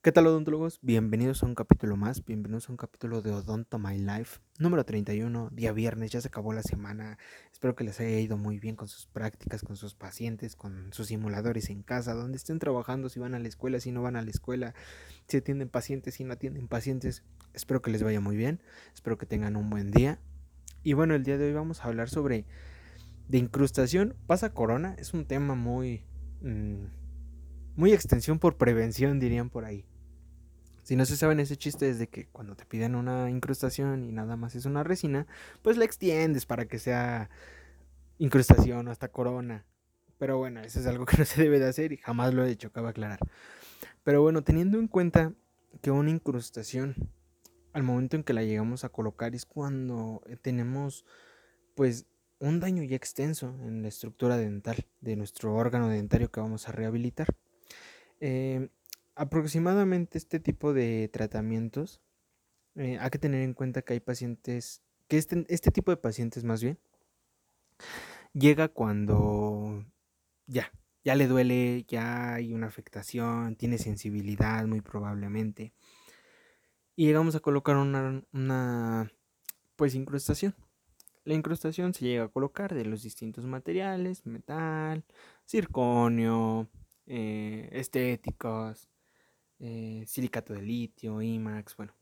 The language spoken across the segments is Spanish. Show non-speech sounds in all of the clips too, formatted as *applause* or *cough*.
¿Qué tal odontólogos? Bienvenidos a un capítulo más, bienvenidos a un capítulo de Odonto My Life, número 31, día viernes, ya se acabó la semana, espero que les haya ido muy bien con sus prácticas, con sus pacientes, con sus simuladores en casa, donde estén trabajando, si van a la escuela, si no van a la escuela, si atienden pacientes, si no atienden pacientes, espero que les vaya muy bien, espero que tengan un buen día. Y bueno, el día de hoy vamos a hablar sobre de incrustación, pasa corona, es un tema muy... Mmm, muy extensión por prevención, dirían por ahí. Si no se saben ese chiste es de que cuando te piden una incrustación y nada más es una resina, pues la extiendes para que sea incrustación o hasta corona. Pero bueno, eso es algo que *laughs* no se debe de hacer y jamás lo he hecho, cabe aclarar. Pero bueno, teniendo en cuenta que una incrustación, al momento en que la llegamos a colocar, es cuando tenemos pues un daño ya extenso en la estructura dental de nuestro órgano dentario que vamos a rehabilitar. Eh, aproximadamente este tipo de tratamientos, eh, hay que tener en cuenta que hay pacientes, que este, este tipo de pacientes más bien, llega cuando ya, ya le duele, ya hay una afectación, tiene sensibilidad muy probablemente. Y llegamos a colocar una, una pues incrustación. La incrustación se llega a colocar de los distintos materiales, metal, circonio, eh, estéticos, eh, silicato de litio, IMAX, bueno,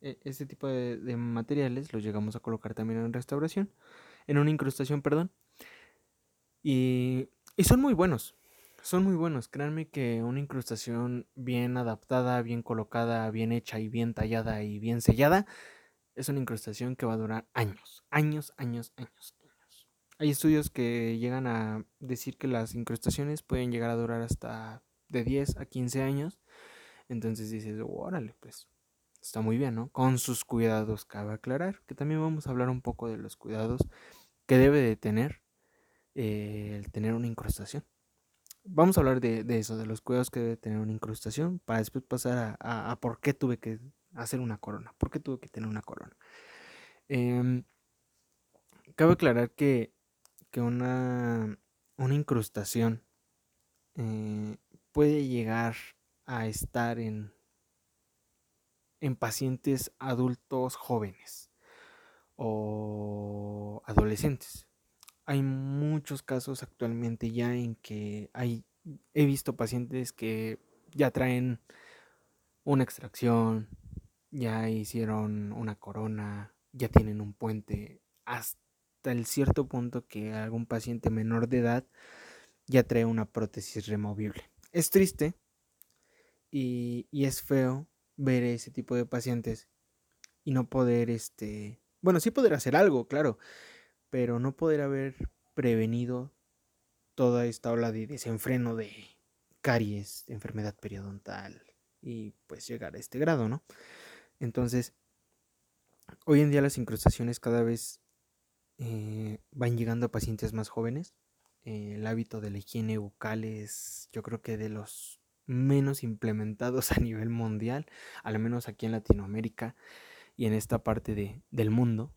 este tipo de, materiales los llegamos a colocar también en restauración, en una incrustación, perdón, y, y son muy buenos, son muy buenos, créanme que una incrustación bien adaptada, bien colocada, bien hecha y bien tallada y bien sellada, es una incrustación que va a durar años, años, años, años. Hay estudios que llegan a decir que las incrustaciones pueden llegar a durar hasta de 10 a 15 años. Entonces dices, órale, pues está muy bien, ¿no? Con sus cuidados, cabe aclarar que también vamos a hablar un poco de los cuidados que debe de tener eh, el tener una incrustación. Vamos a hablar de, eso, de los cuidados que debe tener una incrustación, para después pasar a, por qué tuve que hacer una corona, por qué tuve que tener una corona. Em, cabe aclarar que que una, una incrustación eh, puede llegar a estar en, en pacientes adultos jóvenes o adolescentes. Hay muchos casos actualmente ya en que hay, he visto pacientes que ya traen una extracción, ya hicieron una corona, ya tienen un puente, hasta el cierto punto que algún paciente menor de edad ya trae una prótesis removible. Es triste y, es feo ver ese tipo de pacientes y no poder, este, bueno, sí poder hacer algo, claro, pero no poder haber prevenido toda esta ola de desenfreno de caries, de enfermedad periodontal y pues llegar a este grado, ¿no? Entonces, hoy en día las incrustaciones cada vez eh, van llegando pacientes más jóvenes. Eh, el hábito de la higiene bucal es yo creo que de los menos implementados *laughs* a nivel mundial, al menos aquí en Latinoamérica y en esta parte del mundo.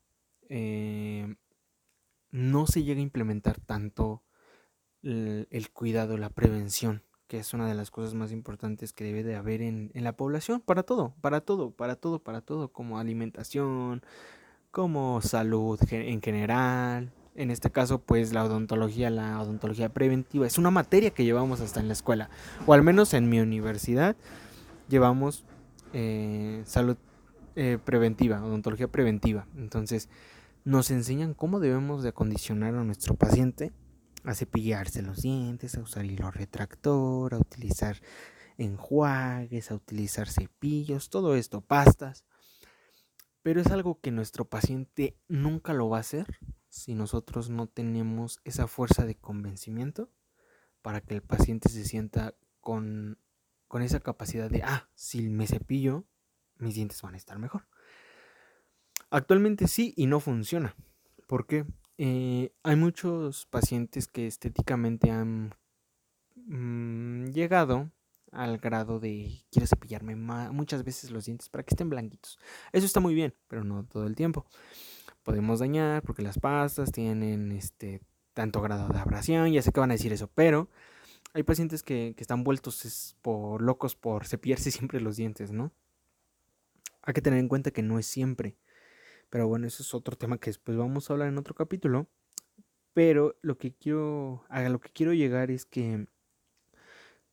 Eh, no se llega a implementar tanto el, cuidado, la prevención, que es una de las cosas más importantes que debe de haber en, en la población, para todo, para todo, para todo, para todo, como alimentación, como salud en general. En este caso, pues la odontología, la odontología preventiva, es una materia que llevamos hasta en la escuela, o al menos en mi universidad llevamos eh, salud eh, preventiva, odontología preventiva. Entonces, nos enseñan cómo debemos de acondicionar a nuestro paciente a cepillarse los dientes, a usar hilo retractor, a utilizar enjuagues, a utilizar cepillos, todo esto, pastas pero es algo que nuestro paciente nunca lo va a hacer si nosotros no tenemos esa fuerza de convencimiento para que el paciente se sienta con, esa capacidad de, ah, si me cepillo, mis dientes van a estar mejor. Actualmente sí y no funciona. ¿Por qué? Eh, hay muchos pacientes que estéticamente han mm, llegado al grado de quiero cepillarme muchas veces los dientes para que estén blanquitos. Eso está muy bien, pero no todo el tiempo. Podemos dañar porque las pastas tienen este tanto grado de abrasión, ya sé que van a decir eso, pero hay pacientes que, que están vueltos por locos por cepillarse *laughs* siempre los dientes, ¿no? Hay que tener en cuenta que no es siempre. Pero bueno, eso es otro tema que después vamos a hablar en otro capítulo. Pero lo que quiero, a lo que quiero llegar es que,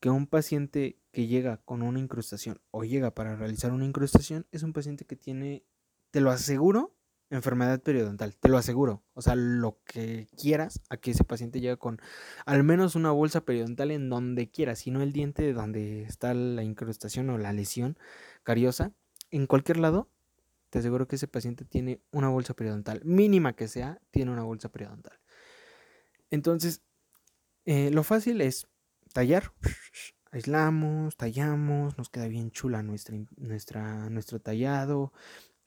que un paciente que llega con una incrustación o llega para realizar una incrustación es un paciente que tiene, te lo aseguro, enfermedad periodontal, te lo aseguro. O sea, lo que quieras a que ese paciente llegue con al menos una bolsa periodontal en donde quiera, si no el diente de donde está la incrustación o la lesión cariosa, en cualquier lado, te aseguro que ese paciente tiene una bolsa periodontal, mínima que sea, tiene una bolsa periodontal. Entonces, eh, lo fácil es tallar, *laughs* aislamos, tallamos, nos queda bien chula nuestra, nuestra, nuestro tallado,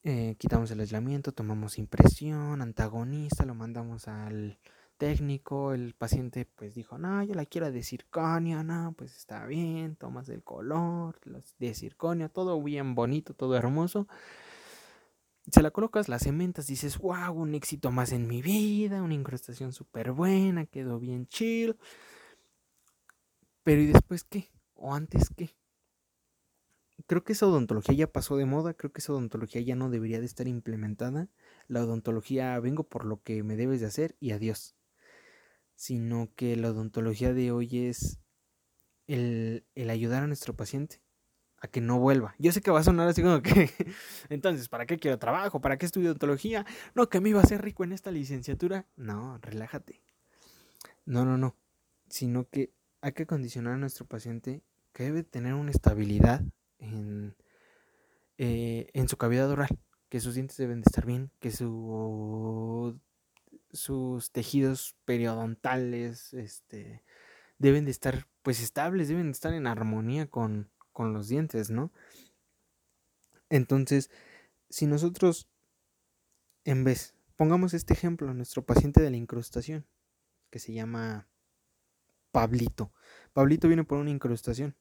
eh, quitamos el aislamiento, tomamos impresión, antagonista, lo mandamos al técnico, el paciente pues dijo, no, yo la quiero de circonio, no, pues está bien, tomas el color de circonio, todo bien bonito, todo hermoso. Se la colocas, la cementas, dices, wow, un éxito más en mi vida, una incrustación súper buena, quedó bien chill. Pero ¿y después qué? ¿O antes qué? creo que esa odontología ya pasó de moda, creo que esa odontología ya no debería de estar implementada. La odontología vengo por lo que me debes de hacer y adiós. Sino que la odontología de hoy es el, el ayudar a nuestro paciente a que no vuelva. Yo sé que va a sonar así como que, *laughs* entonces, ¿para qué quiero trabajo? ¿Para qué estudio odontología? No, que me iba a ser rico en esta licenciatura. No, relájate. No, no, no. Sino que hay que condicionar a nuestro paciente que debe tener una estabilidad en, eh, en su cavidad oral, que sus dientes deben de estar bien, que su, sus tejidos periodontales este, deben de estar pues estables, deben de estar en armonía con, con los dientes, ¿no? Entonces, si nosotros, en vez, pongamos este ejemplo, nuestro paciente de la incrustación, que se llama Pablito. Pablito viene por una incrustación.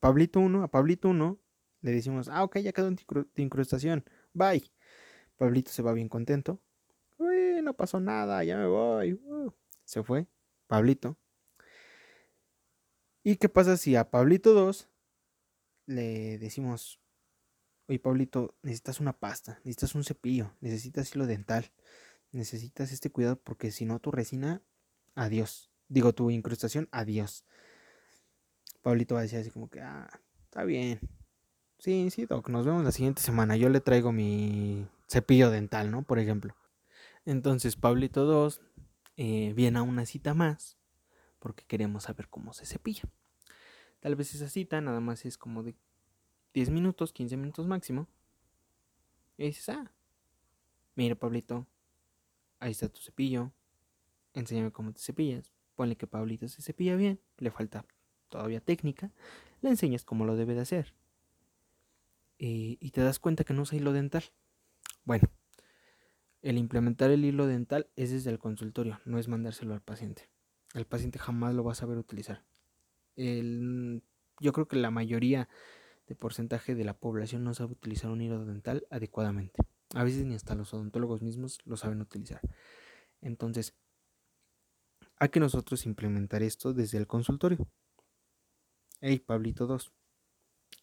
Pablito 1, a Pablito 1 le decimos, ah, ok, ya quedó en tu incrustación, bye. Pablito se va bien contento. Uy, no pasó nada, ya me voy. Uh, se fue, Pablito. ¿Y qué pasa si a Pablito 2 le decimos, oye Pablito, necesitas una pasta, necesitas un cepillo, necesitas hilo dental, necesitas este cuidado porque si no tu resina, adiós. Digo, tu incrustación, adiós. Pablito va a decir así como que, ah, está bien. Sí, sí, Doc, nos vemos la siguiente semana. Yo le traigo mi cepillo dental, ¿no? Por ejemplo. Entonces, Pablito 2 eh, viene a una cita más porque queremos saber cómo se cepilla. Tal vez esa cita nada más es como de 10 minutos, 15 minutos máximo. Y dices, ah, mira, Pablito, ahí está tu cepillo. Enséñame cómo te cepillas. Ponle que Pablito se cepilla bien. Le falta todavía técnica, le enseñas cómo lo debe de hacer. y te das cuenta que no usa hilo dental. Bueno, el implementar el hilo dental es desde el consultorio, no es mandárselo al paciente. El paciente jamás lo va a saber utilizar. yo creo que la mayoría de porcentaje de la población no sabe utilizar un hilo dental adecuadamente. A veces ni hasta los odontólogos mismos lo saben utilizar. Entonces, hay que nosotros implementar esto desde el consultorio. Hey, Pablito 2,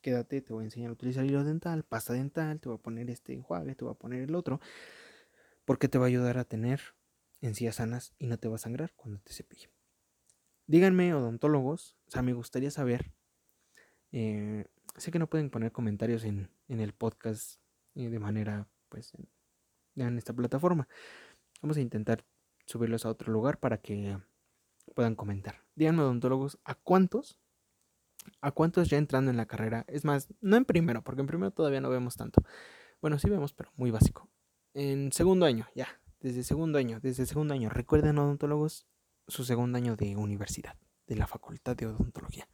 quédate, te voy a enseñar a utilizar hilo dental, pasta dental, te voy a poner este enjuague, te voy a poner el otro, porque te va a ayudar a tener encías sanas y no te va a sangrar cuando te cepille. Díganme, odontólogos, o sea, me gustaría saber, eh, sé que no pueden poner comentarios en, el podcast eh, de manera, pues, en, en esta plataforma. Vamos a intentar subirlos a otro lugar para que puedan comentar. Díganme, odontólogos, ¿a cuántos ¿A cuántos ya entrando en la carrera? Es más, no en primero, porque en primero todavía no vemos tanto. Bueno, sí vemos, pero muy básico. En segundo año, ya. Desde segundo año, desde segundo año. Recuerden, odontólogos, su segundo año de universidad, de la facultad de odontología.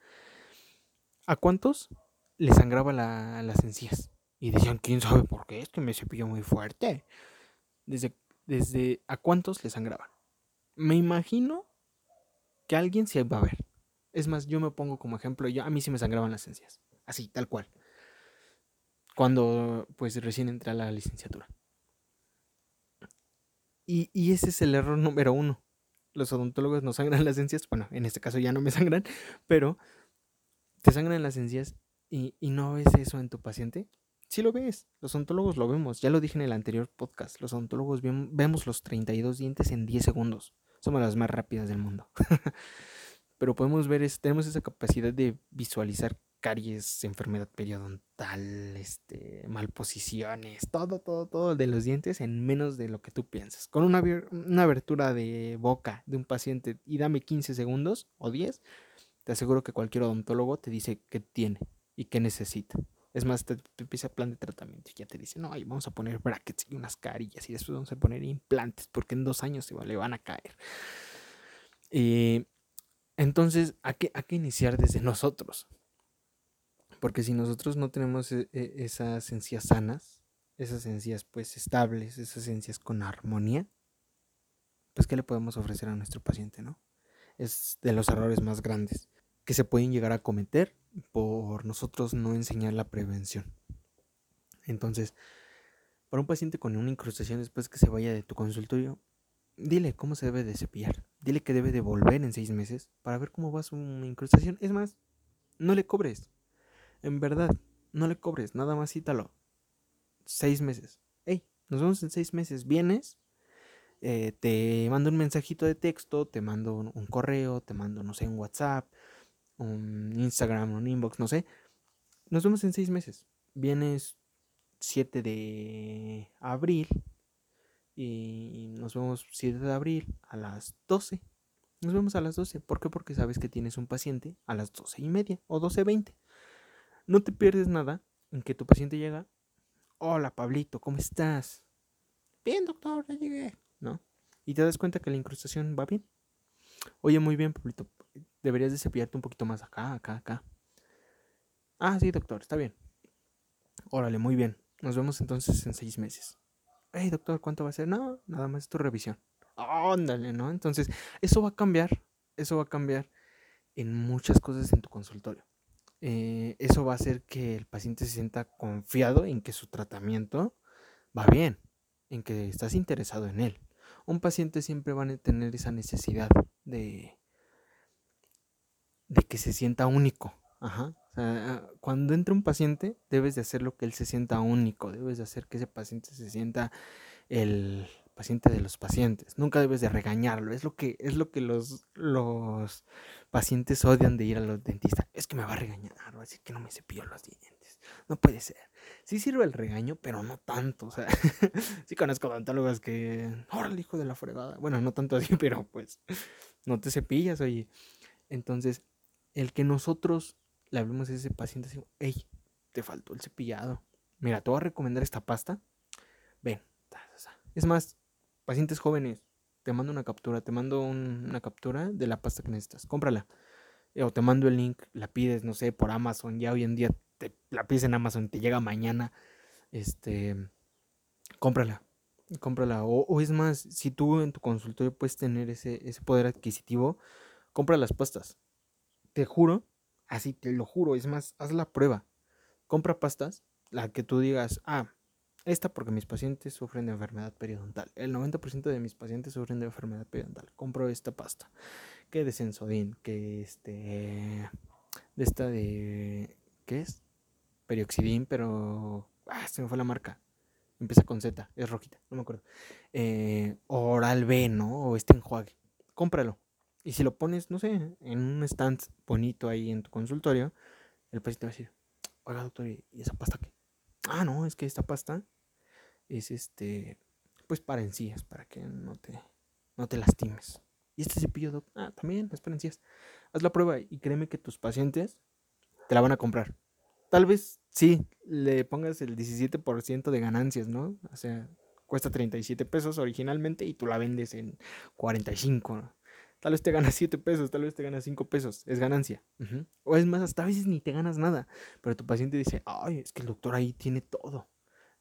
¿A cuántos les sangraba las encías? Y decían, ¿quién sabe por qué? Es que me cepilló muy fuerte. Desde, desde ¿a cuántos les sangraban? Me imagino que alguien se va a ver. Es más, yo me pongo como ejemplo, yo, a mí sí me sangraban las encías, así, tal cual. Cuando pues recién entré a la licenciatura. Y, ese es el error número uno. los odontólogos nos sangran las encías, bueno, en este caso ya no me *laughs* sangran, pero te sangran las encías y, y no ves eso en tu paciente, sí lo ves, los odontólogos lo vemos, ya lo dije en el anterior podcast, los odontólogos vemos los 32 dientes en 10 segundos, somos las más rápidas del mundo. *laughs* pero podemos ver, tenemos esa capacidad de visualizar caries, enfermedad periodontal, este, malposiciones, todo, todo, todo de los dientes en menos de lo que tú piensas. Con una, una abertura de boca de un paciente y dame 15 segundos o 10, te aseguro que cualquier odontólogo te dice qué tiene y qué necesita. Es más, te, empieza el plan de tratamiento y ya te dice, no, vamos a poner brackets y unas carillas y después vamos a poner implantes porque en dos años se le van a caer. Eh, entonces, hay que, hay que iniciar desde nosotros. Porque si nosotros no tenemos e, e, esas encías sanas, esas encías pues estables, esas encías con armonía, pues ¿qué le podemos ofrecer a nuestro paciente, no? Es de los errores más grandes que se pueden llegar a cometer por nosotros no enseñar la prevención. Entonces, para un paciente con una incrustación después que se vaya de tu consultorio, dile cómo se debe de cepillar. Dile que debe de volver en seis meses para ver cómo va su incrustación. Es más, no le cobres. En verdad, no le cobres, nada más cítalo. Seis meses. Hey, nos vemos en seis meses. ¿Vienes? Eh, te mando un mensajito de texto, te mando un, correo, te mando, no sé, un WhatsApp, un Instagram, un inbox, no sé. Nos vemos en seis meses. Vienes 7 de abril y nos vemos 7 de abril a las 12. Nos vemos a las 12. ¿Por qué? Porque sabes que tienes un paciente a las 12 y media o 12.20. No te pierdes nada en que tu paciente llega. Hola, Pablito, ¿cómo estás? Bien, doctor, ya llegué. ¿No? Y te das cuenta que la incrustación va bien. Oye, muy bien, Pablito. Deberías de cepillarte un poquito más acá, acá, acá. Ah, sí, doctor, está bien. Órale, muy bien. Nos vemos entonces en seis meses. Hey, doctor, ¿cuánto va a ser? No, nada más es tu revisión. Ándale, ¿no? Entonces, eso va a cambiar. Eso va a cambiar en muchas cosas en tu consultorio. Eh, eso va a hacer que el paciente se sienta confiado en que su tratamiento va bien, en que estás interesado en él. Un paciente siempre va a tener esa necesidad de, de que se sienta único. cuando entra un paciente, debes de hacer lo que él se sienta único, debes de hacer que ese paciente se sienta el paciente de los pacientes. Nunca debes de regañarlo. Es lo que, es lo que los, los pacientes odian de ir a los dentistas. Es que me va a regañar, va a decir que no me cepillo los dientes. No puede ser. Sí sirve el regaño, pero no tanto. O sea, *laughs* sí conozco odontólogos que. ¡Órale, hijo de la fregada! Bueno, no tanto así, *laughs* pero pues no te cepillas, oye. Entonces, el que nosotros le hablemos a ese paciente así, hey, te faltó el cepillado. Mira, te voy a recomendar esta pasta. Ven. Es más, pacientes jóvenes, te mando una captura, te mando una captura de la pasta que necesitas, cómprala. Eh, o te mando el link, la pides, no sé, por Amazon, ya hoy en día te la pides en Amazon, te llega mañana, este, cómprala, cómprala. O, es más, si tú en tu consultorio puedes tener ese, ese poder adquisitivo, compra las pastas. Te juro, así te lo juro, es más, haz la prueba. Compra pastas, la que tú digas, ah, esta porque mis pacientes sufren de enfermedad periodontal. El 90% de mis pacientes sufren de enfermedad periodontal. Compro esta pasta. Que de Sensodin, que este... De esta de... ¿Qué es? Perioxidin, pero... Ah, se me fue la marca. Empieza con Z, es rojita, no me acuerdo. Eh, Oral B, ¿no? O este enjuague. Cómpralo. Y si lo pones, no sé, en un stand bonito ahí en tu consultorio, el paciente va a decir, oiga doctor, ¿y esa pasta qué? ah, no, es que esta pasta es este, pues para encías, para que no te, no te lastimes. Y este cepillo, ah, también es para encías. Haz la prueba y créeme que tus pacientes te la van a comprar. Tal vez sí, le pongas el 17% de ganancias, ¿no? O sea, cuesta 37 pesos originalmente y tú la vendes en 45. Tal vez te ganas 7 pesos, tal vez te ganas 5 pesos. Es ganancia. O es más, hasta a veces ni te ganas nada. Pero tu paciente dice, ay, es que el doctor ahí tiene todo.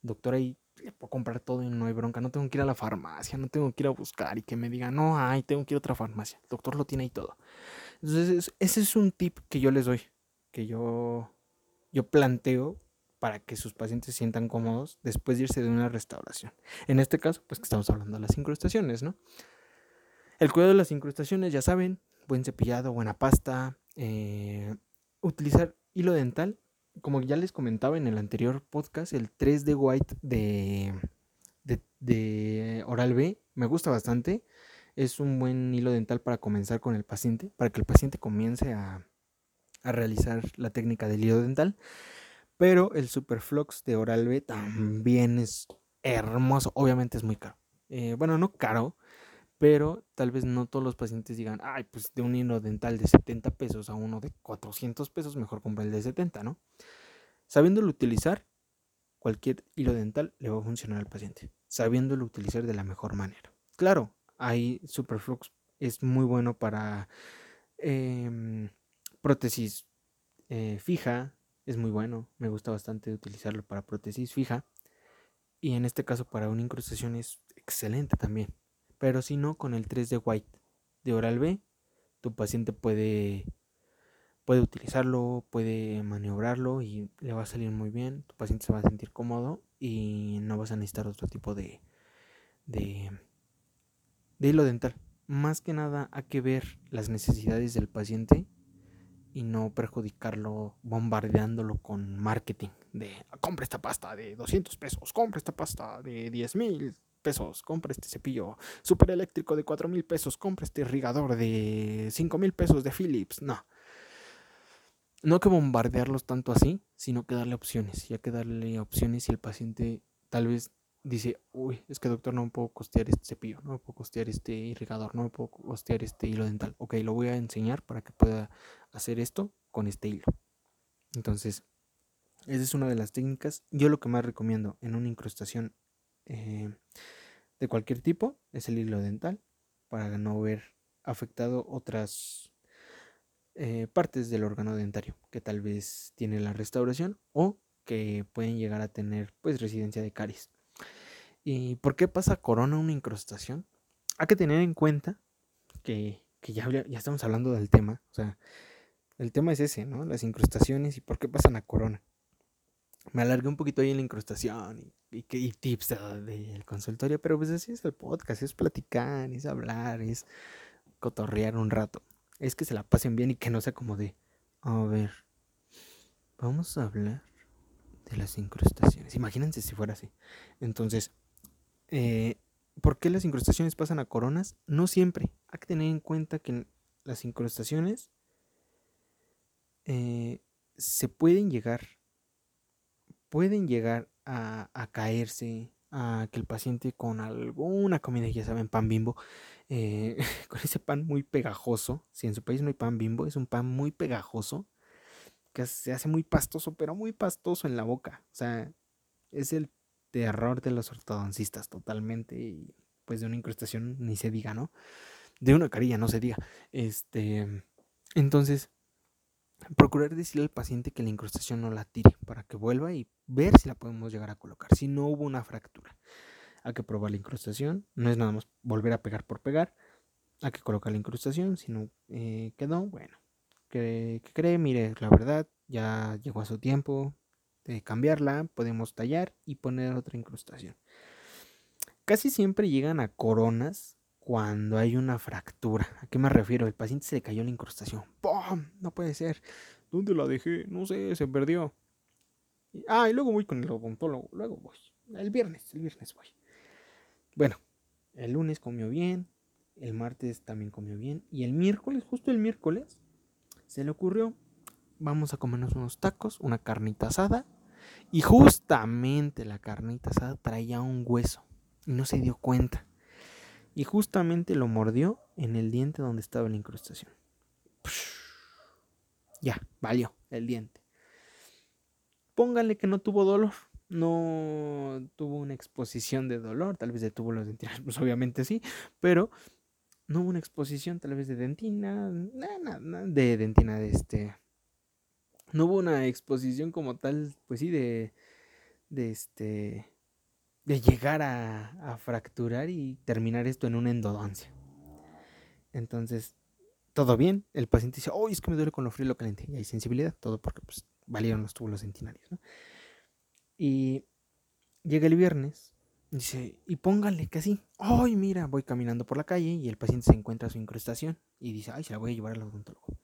El doctor ahí le puedo comprar todo y no hay bronca. No tengo que ir a la farmacia, no tengo que ir a buscar y que me diga, no, ay, tengo que ir a otra farmacia. El doctor lo tiene ahí todo. Entonces, ese es un tip que yo les doy. Que yo, yo planteo para que sus pacientes se sientan cómodos después de irse de una restauración. En este caso, pues que estamos hablando de las incrustaciones, ¿no? El cuidado de las incrustaciones, ya saben, buen cepillado, buena pasta, eh, utilizar hilo dental. Como ya les comentaba en el anterior podcast, el 3D White de, Oral B me gusta bastante. Es un buen hilo dental para comenzar con el paciente, para que el paciente comience a, a realizar la técnica del hilo dental. Pero el Superflux de Oral B también es hermoso. Obviamente es muy caro. Eh, bueno, no caro, pero tal vez no todos los pacientes digan, ay, pues de un hilo dental de 70 pesos a uno de 400 pesos, mejor compra el de 70, ¿no? Sabiéndolo utilizar, cualquier hilo dental le va a funcionar al paciente, sabiéndolo utilizar de la mejor manera. Claro, hay Superflux, es muy bueno para eh, prótesis eh, fija, es muy bueno, me gusta bastante utilizarlo para prótesis fija. Y en este caso para una incrustación es excelente también. Pero si no, con el 3D White de Oral B, tu paciente puede, puede utilizarlo, puede maniobrarlo y le va a salir muy bien. Tu paciente se va a sentir cómodo y no vas a necesitar otro tipo de, de, de hilo dental. Más que nada hay que ver las necesidades del paciente y no perjudicarlo bombardeándolo con marketing de compra esta pasta de 200 pesos, compra esta pasta de 10 mil pesos, compra este cepillo super eléctrico de 4 mil pesos, compra este irrigador de 5 mil pesos de Philips. No. No que bombardearlos tanto así, sino que darle opciones. Ya que darle opciones y el paciente tal vez dice, uy, es que doctor no me puedo costear este cepillo, no me puedo costear este irrigador, no me puedo costear este hilo dental. Ok, lo voy a enseñar para que pueda hacer esto con este hilo. Entonces, esa es una de las técnicas. Yo lo que más recomiendo en una incrustación eh, de cualquier tipo es el hilo dental para no ver afectado otras eh, partes del órgano dentario que tal vez tiene la restauración o que pueden llegar a tener pues residencia de caries. ¿Y por qué pasa corona una incrustación? Hay que tener en cuenta que, ya, ya estamos hablando del tema. O sea, el tema es ese, ¿no? Las incrustaciones y por qué pasan a corona. Me alargué un poquito ahí en la incrustación y, tips del consultorio, pero pues así es el podcast, es platicar, es hablar, es cotorrear un rato. Es que se la pasen bien y que no sea como de, a ver, vamos a hablar de las incrustaciones. Imagínense si fuera así. Entonces, eh, ¿Por qué las incrustaciones pasan a coronas? No siempre. Hay que tener en cuenta que las incrustaciones eh, se pueden llegar, pueden llegar a, caerse, a que el paciente con alguna comida, ya saben, pan bimbo, eh, *laughs* con ese pan muy pegajoso, si en su país no hay pan bimbo, es un pan muy pegajoso, que se hace muy pastoso, pero muy pastoso en la boca. O sea, es el de error de los ortodoncistas totalmente y pues de una incrustación ni se diga, ¿no? De una carilla no se diga. Este, entonces, procurar decirle al paciente que la incrustación no la tire para que vuelva y ver si la podemos llegar a colocar, si no hubo una fractura. Hay que probar la incrustación, no es nada más volver a pegar por pegar, hay que colocar la incrustación, si no eh, quedó, bueno, que, que cree, mire, la verdad, ya llegó a su tiempo, cambiarla, podemos tallar y poner otra incrustación. Casi siempre llegan a coronas cuando hay una fractura. ¿A qué me refiero? El paciente se le cayó la incrustación. ¡Pum! No puede ser. ¿Dónde la dejé? No sé, se perdió. Ah, y luego voy con el odontólogo. Luego voy. El viernes, el viernes voy. Bueno, el lunes comió bien. El martes también comió bien. Y el miércoles, justo el miércoles, se le ocurrió. Vamos a comernos unos tacos, una carnita asada y justamente la carnita asada traía un hueso y no se dio cuenta. Y justamente lo mordió en el diente donde estaba la incrustación. Ya, valió el diente. Pónganle que no tuvo dolor. No tuvo una exposición de dolor. Tal vez detuvo los dentinas. Pues obviamente sí. Pero no hubo una exposición tal vez de dentina. De dentina de este no hubo una exposición como tal, pues sí, de, de este, de llegar a, fracturar y terminar esto en una endodoncia. Entonces, todo bien, el paciente dice, oh, es que me duele con lo frío y lo caliente, y hay sensibilidad, todo porque pues valieron los túbulos centinarios, ¿no? Y llega el viernes, Dice, y póngale que así. Ay, mira, voy caminando por la calle y el paciente se encuentra su incrustación y dice, ay, se la voy a llevar al odontólogo.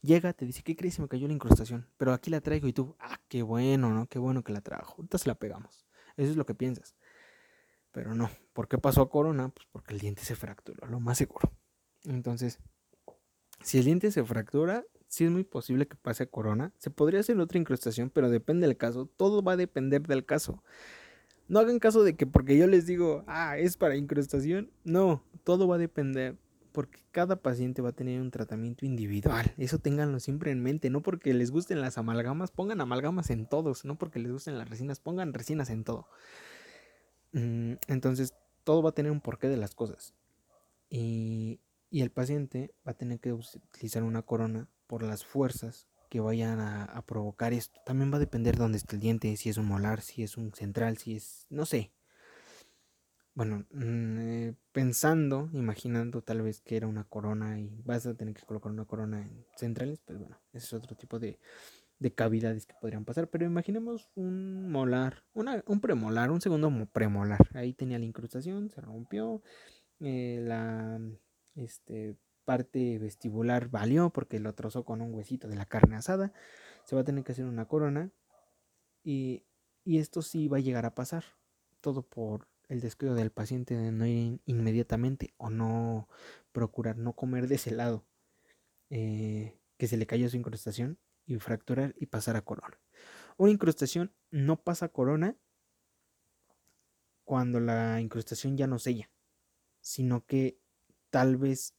Llega, te dice, ¿qué crees? Se me cayó la incrustación, pero aquí la traigo y tú, ah, qué bueno, ¿no? Qué bueno que la trajo. Ahorita se la pegamos. Eso es lo que piensas. Pero no, ¿por qué pasó a corona? Pues porque el diente se fracturó, lo más seguro. Entonces, si el diente se fractura, sí es muy posible que pase a corona. Se podría hacer otra incrustación, pero depende del caso. Todo va a depender del caso. No hagan caso de que porque yo les digo, ah, es para incrustación. No, todo va a depender. Porque cada paciente va a tener un tratamiento individual. Eso ténganlo siempre en mente. No porque les gusten las amalgamas, pongan amalgamas en todos. No porque les gusten las resinas, pongan resinas en todo. Mm, entonces, todo va a tener un porqué de las cosas. Y, y el paciente va a tener que utilizar una corona por las fuerzas que vayan a, provocar esto. También va a depender de dónde esté el diente, si es un molar, si es un central, si es, no sé. Bueno, mm, eh, pensando, imaginando tal vez que era una corona y vas a tener que colocar una corona en centrales, pues bueno, ese es otro tipo de, de cavidades que podrían pasar. Pero imaginemos un molar, un premolar, un segundo premolar. Ahí tenía la incrustación, se rompió. Eh, la este, parte vestibular valió porque lo trozó con un huesito de la carne asada. Se va a tener que hacer una corona. Y, esto sí va a llegar a pasar. Todo por el descuido del paciente de no ir inmediatamente o no procurar no comer de ese lado. Eh, que se le cayó su incrustación y fracturar y pasar a corona. Una incrustación no pasa a corona cuando la incrustación ya no sella, sino que tal vez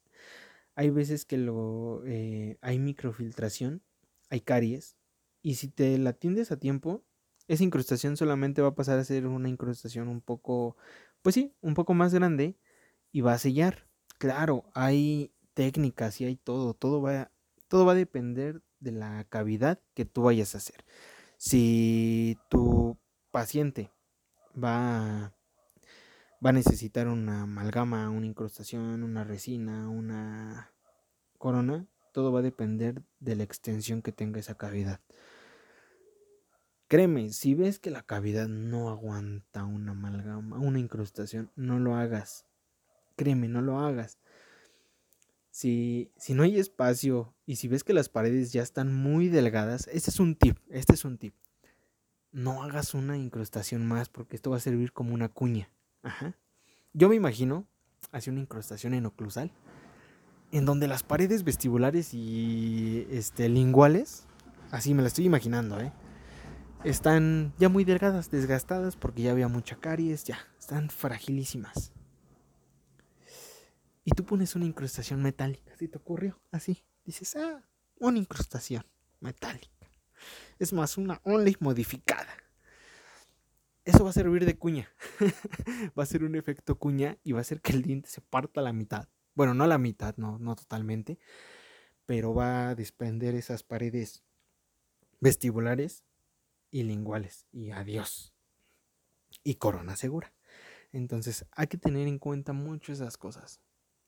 hay veces que lo, eh, hay microfiltración, hay caries, y si te la atiendes a tiempo, esa incrustación solamente va a pasar a ser una incrustación un poco, pues sí, un poco más grande y va a sellar. Claro, hay técnicas y hay todo, todo va, todo va a depender de la cavidad que tú vayas a hacer. Si tu paciente va va a necesitar una amalgama, una incrustación, una resina, una corona. Todo va a depender de la extensión que tenga esa cavidad. Créeme, si ves que la cavidad no aguanta una amalgama, una incrustación, no lo hagas. Créeme, no lo hagas. Si, si no hay espacio y si ves que las paredes ya están muy delgadas, este es un tip, este es un tip. No hagas una incrustación más porque esto va a servir como una cuña. Ajá. Yo me imagino, hacia una incrustación en oclusal, en donde las paredes vestibulares y este, linguales, así me la estoy imaginando, ¿eh? están ya muy delgadas, desgastadas, porque ya había mucha caries, ya, están fragilísimas. Y tú pones una incrustación metálica, si te ocurrió, así, dices, ah, una incrustación metálica. Es más, una only modificada eso va a servir de cuña. *laughs* va a ser un efecto cuña y va a hacer que el diente se parta a la mitad. Bueno, no a la mitad, no, no totalmente. Pero va a desprender esas paredes vestibulares y linguales. Y adiós. Y corona segura. Entonces hay que tener en cuenta mucho esas cosas.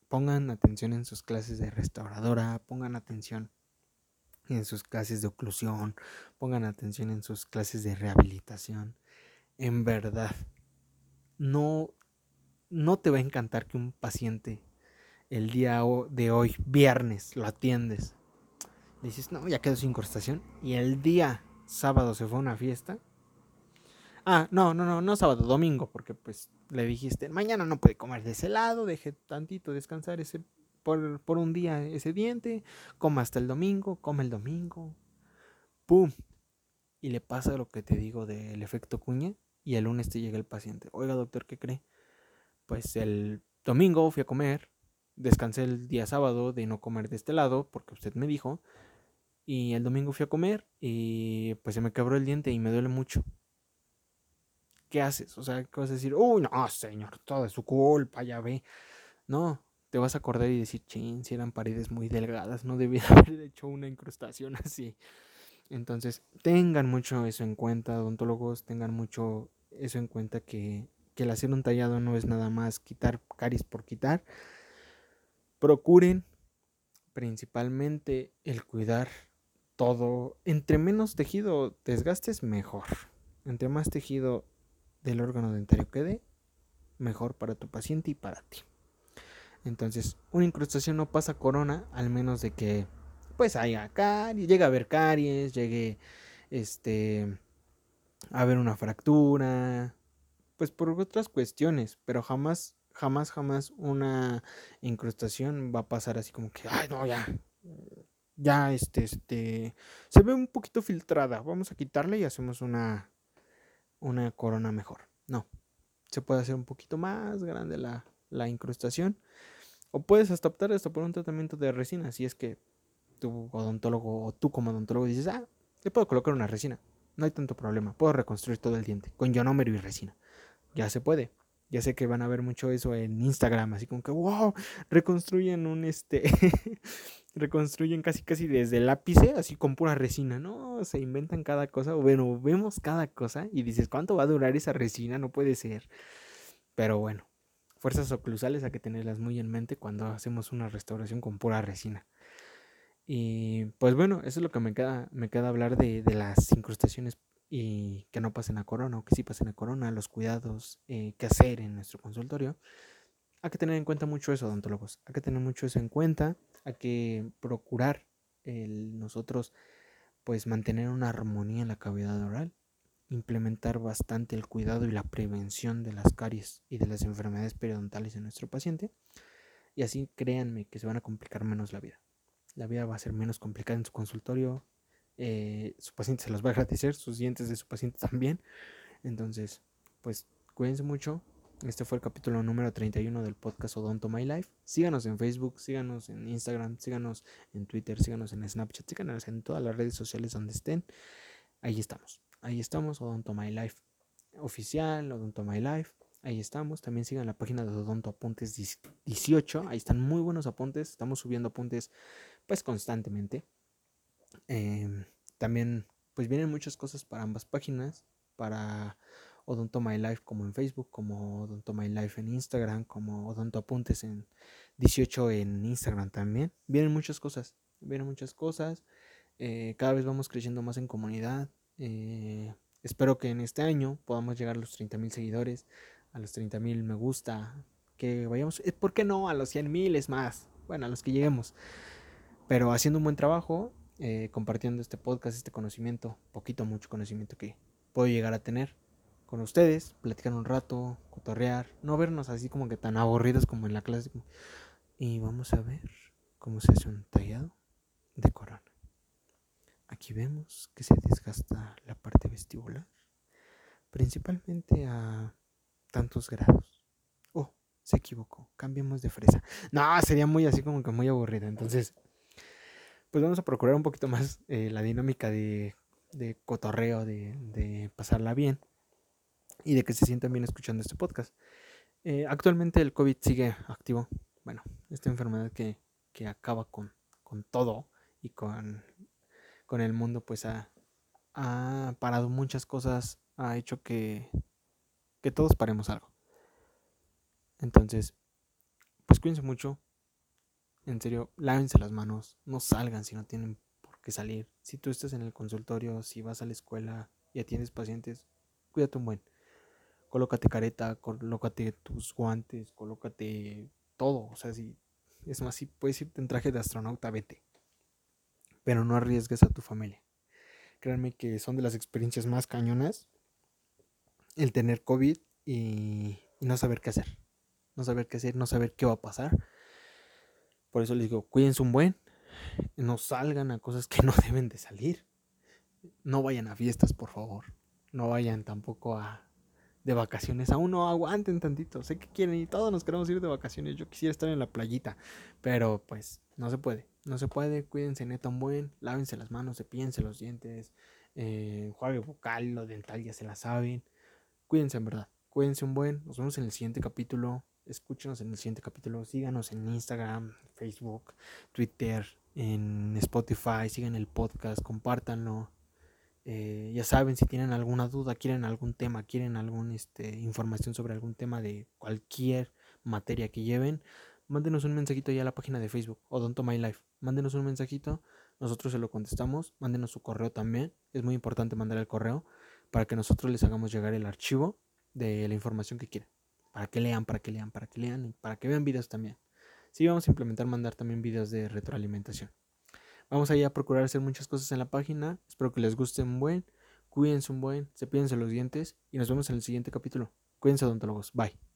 Pongan atención en sus clases de restauradora, pongan atención en sus clases de oclusión, pongan atención en sus clases de rehabilitación en verdad, no, no te va a encantar que un paciente el día de hoy, viernes, lo atiendes. dices, no, ya quedó sin incrustación. Y el día sábado se fue a una fiesta. Ah, no, no, no, no sábado, domingo, porque pues le dijiste, mañana no puede comer de ese lado, deje tantito descansar ese, por, un día ese diente, coma hasta el domingo, come el domingo. ¡Pum! Y le pasa lo que te digo del efecto cuña y el lunes te llega el paciente. Oiga, doctor, ¿qué cree? Pues el domingo fui a comer, descansé el día sábado de no comer de este lado, porque usted me dijo, y el domingo fui a comer y pues se me quebró el diente y me duele mucho. ¿Qué haces? O sea, ¿qué vas a decir? Uy, no, señor, todo es su culpa, ya ve. No, te vas a acordar y decir, chin, si eran paredes muy delgadas, no debía *laughs* haber hecho una incrustación así. Entonces, tengan mucho eso en cuenta, odontólogos, tengan mucho eso en cuenta que, que el hacer un tallado no es nada más quitar caries por quitar. Procuren principalmente el cuidar todo. Entre menos tejido desgastes, mejor. Entre más tejido del órgano dentario quede, mejor para tu paciente y para ti. Entonces, una incrustación no pasa corona al menos de que pues haya caries, llegue a haber caries, llegue este a haber una fractura, pues por otras cuestiones, pero jamás jamás jamás una incrustación va a pasar así como que ay, no, ya ya este este se ve un poquito filtrada, vamos a quitarle y hacemos una una corona mejor. No. Se puede hacer un poquito más grande la, la incrustación o puedes hasta optar hasta por un tratamiento de resina, si es que tu odontólogo o tú como odontólogo dices, ah, le puedo colocar una resina, no hay tanto problema, puedo reconstruir todo el diente con ionómero y resina. Ya se puede. Ya sé que van a ver mucho eso en Instagram, así como que, wow, reconstruyen un este, *laughs* reconstruyen casi casi desde el así con pura resina, ¿no? Se inventan cada cosa, bueno, vemos cada cosa y dices, ¿cuánto va a durar esa resina? No puede ser. Pero bueno, fuerzas oclusales hay que tenerlas muy en mente cuando hacemos una restauración con pura resina. Y pues bueno, eso es lo que me queda, me queda hablar de, las incrustaciones y que no pasen a corona o que sí pasen a corona, los cuidados eh, que hacer en nuestro consultorio. Hay que tener en cuenta mucho eso, odontólogos. Hay que tener mucho eso en cuenta. Hay que procurar nosotros pues mantener una armonía en la cavidad oral implementar bastante el cuidado y la prevención de las caries y de las enfermedades periodontales en nuestro paciente. Y así créanme que se van a complicar menos la vida. La vida va a ser menos complicada en su consultorio. Eh, su paciente se los va a agradecer, sus dientes de su paciente *laughs* también. Entonces, pues cuídense mucho. Este fue el capítulo número 31 del podcast Odonto My Life. Síganos en Facebook, síganos en Instagram, síganos en Twitter, síganos en Snapchat, síganos en todas las redes sociales donde estén. Ahí estamos. Ahí estamos, Odonto My Life oficial, Odonto My Life. Ahí estamos. También sigan la página de Odonto Apuntes 18. Ahí están muy buenos apuntes. Estamos subiendo apuntes pues constantemente. Em, también pues vienen muchas cosas para ambas páginas. Para Odonto My Life como en Facebook, como Odonto My Life en Instagram, como Odonto Apuntes en 18 en Instagram también. Vienen muchas cosas. Vienen muchas cosas. Eh, cada vez vamos creciendo más en comunidad. Eh, espero que en este año podamos llegar a los 30 mil seguidores, a los 30 mil me gusta, que vayamos, eh, ¿por qué no? A los 100 mil es más, bueno, a los que lleguemos. Pero haciendo un buen trabajo, eh, compartiendo este podcast, este conocimiento, poquito, mucho conocimiento que puedo llegar a tener con ustedes, platicar un rato, cotorrear, no vernos así como que tan aburridos como en la clase. Y vamos a ver cómo se hace un tallado de corona. Aquí vemos que se desgasta la parte vestibular, principalmente a tantos grados. Oh, se equivocó, cambiemos de fresa. No, sería muy así como que muy aburrido. Entonces, pues vamos a procurar un poquito más eh, la dinámica de, cotorreo, de, pasarla bien y de que se sientan bien escuchando este podcast. Eh, actualmente el COVID sigue activo. Bueno, esta enfermedad que, acaba con, todo y con el mundo, pues ha, parado muchas cosas, ha hecho que, que todos paremos algo. Entonces, pues cuídense mucho. En serio, lávense las manos, no salgan si no tienen por qué salir. Si tú estás en el consultorio, si vas a la escuela y atiendes pacientes, cuídate un buen. Colócate careta, colócate tus guantes, colócate todo. O sea, si es más, si puedes irte en traje de astronauta, vete pero no arriesgues a tu familia. Créanme que son de las experiencias más cañonas el tener COVID y, no saber qué hacer. No saber qué hacer, no saber qué va a pasar. Por eso les digo, cuídense un buen, no salgan a cosas que no *laughs* deben de salir. No vayan a fiestas, por favor. No vayan tampoco a de vacaciones. Aún no aguanten tantito. Sé que quieren y todos nos queremos ir de vacaciones. Yo quisiera estar en la playita, pero pues no se puede. No se puede, cuídense neta un buen, lávense las manos, cepillense los dientes, eh, juegue vocal, lo dental ya se la saben. Cuídense en verdad, cuídense un buen, nos vemos en el siguiente capítulo, escúchenos en el siguiente capítulo, síganos en Instagram, Facebook, Twitter, en Spotify, sigan el podcast, compártanlo. Eh, ya saben, si tienen alguna duda, quieren algún tema, quieren alguna este, información sobre algún tema de cualquier materia que lleven, mándenos un mensajito ya a la página de Facebook, Odonto My Life. Mándenos un mensajito, nosotros se lo contestamos. Mándenos su correo también. Es muy importante mandar el correo para que nosotros les hagamos llegar el archivo de la información que quieran. Para que lean, para que lean, para que lean y para que vean videos también. Sí, vamos a implementar mandar también videos de retroalimentación. Vamos a ir a procurar hacer muchas cosas en la página. Espero que les guste un buen. Cuídense un buen, cepillense los dientes y nos vemos en el siguiente capítulo. Cuídense odontólogos. Bye.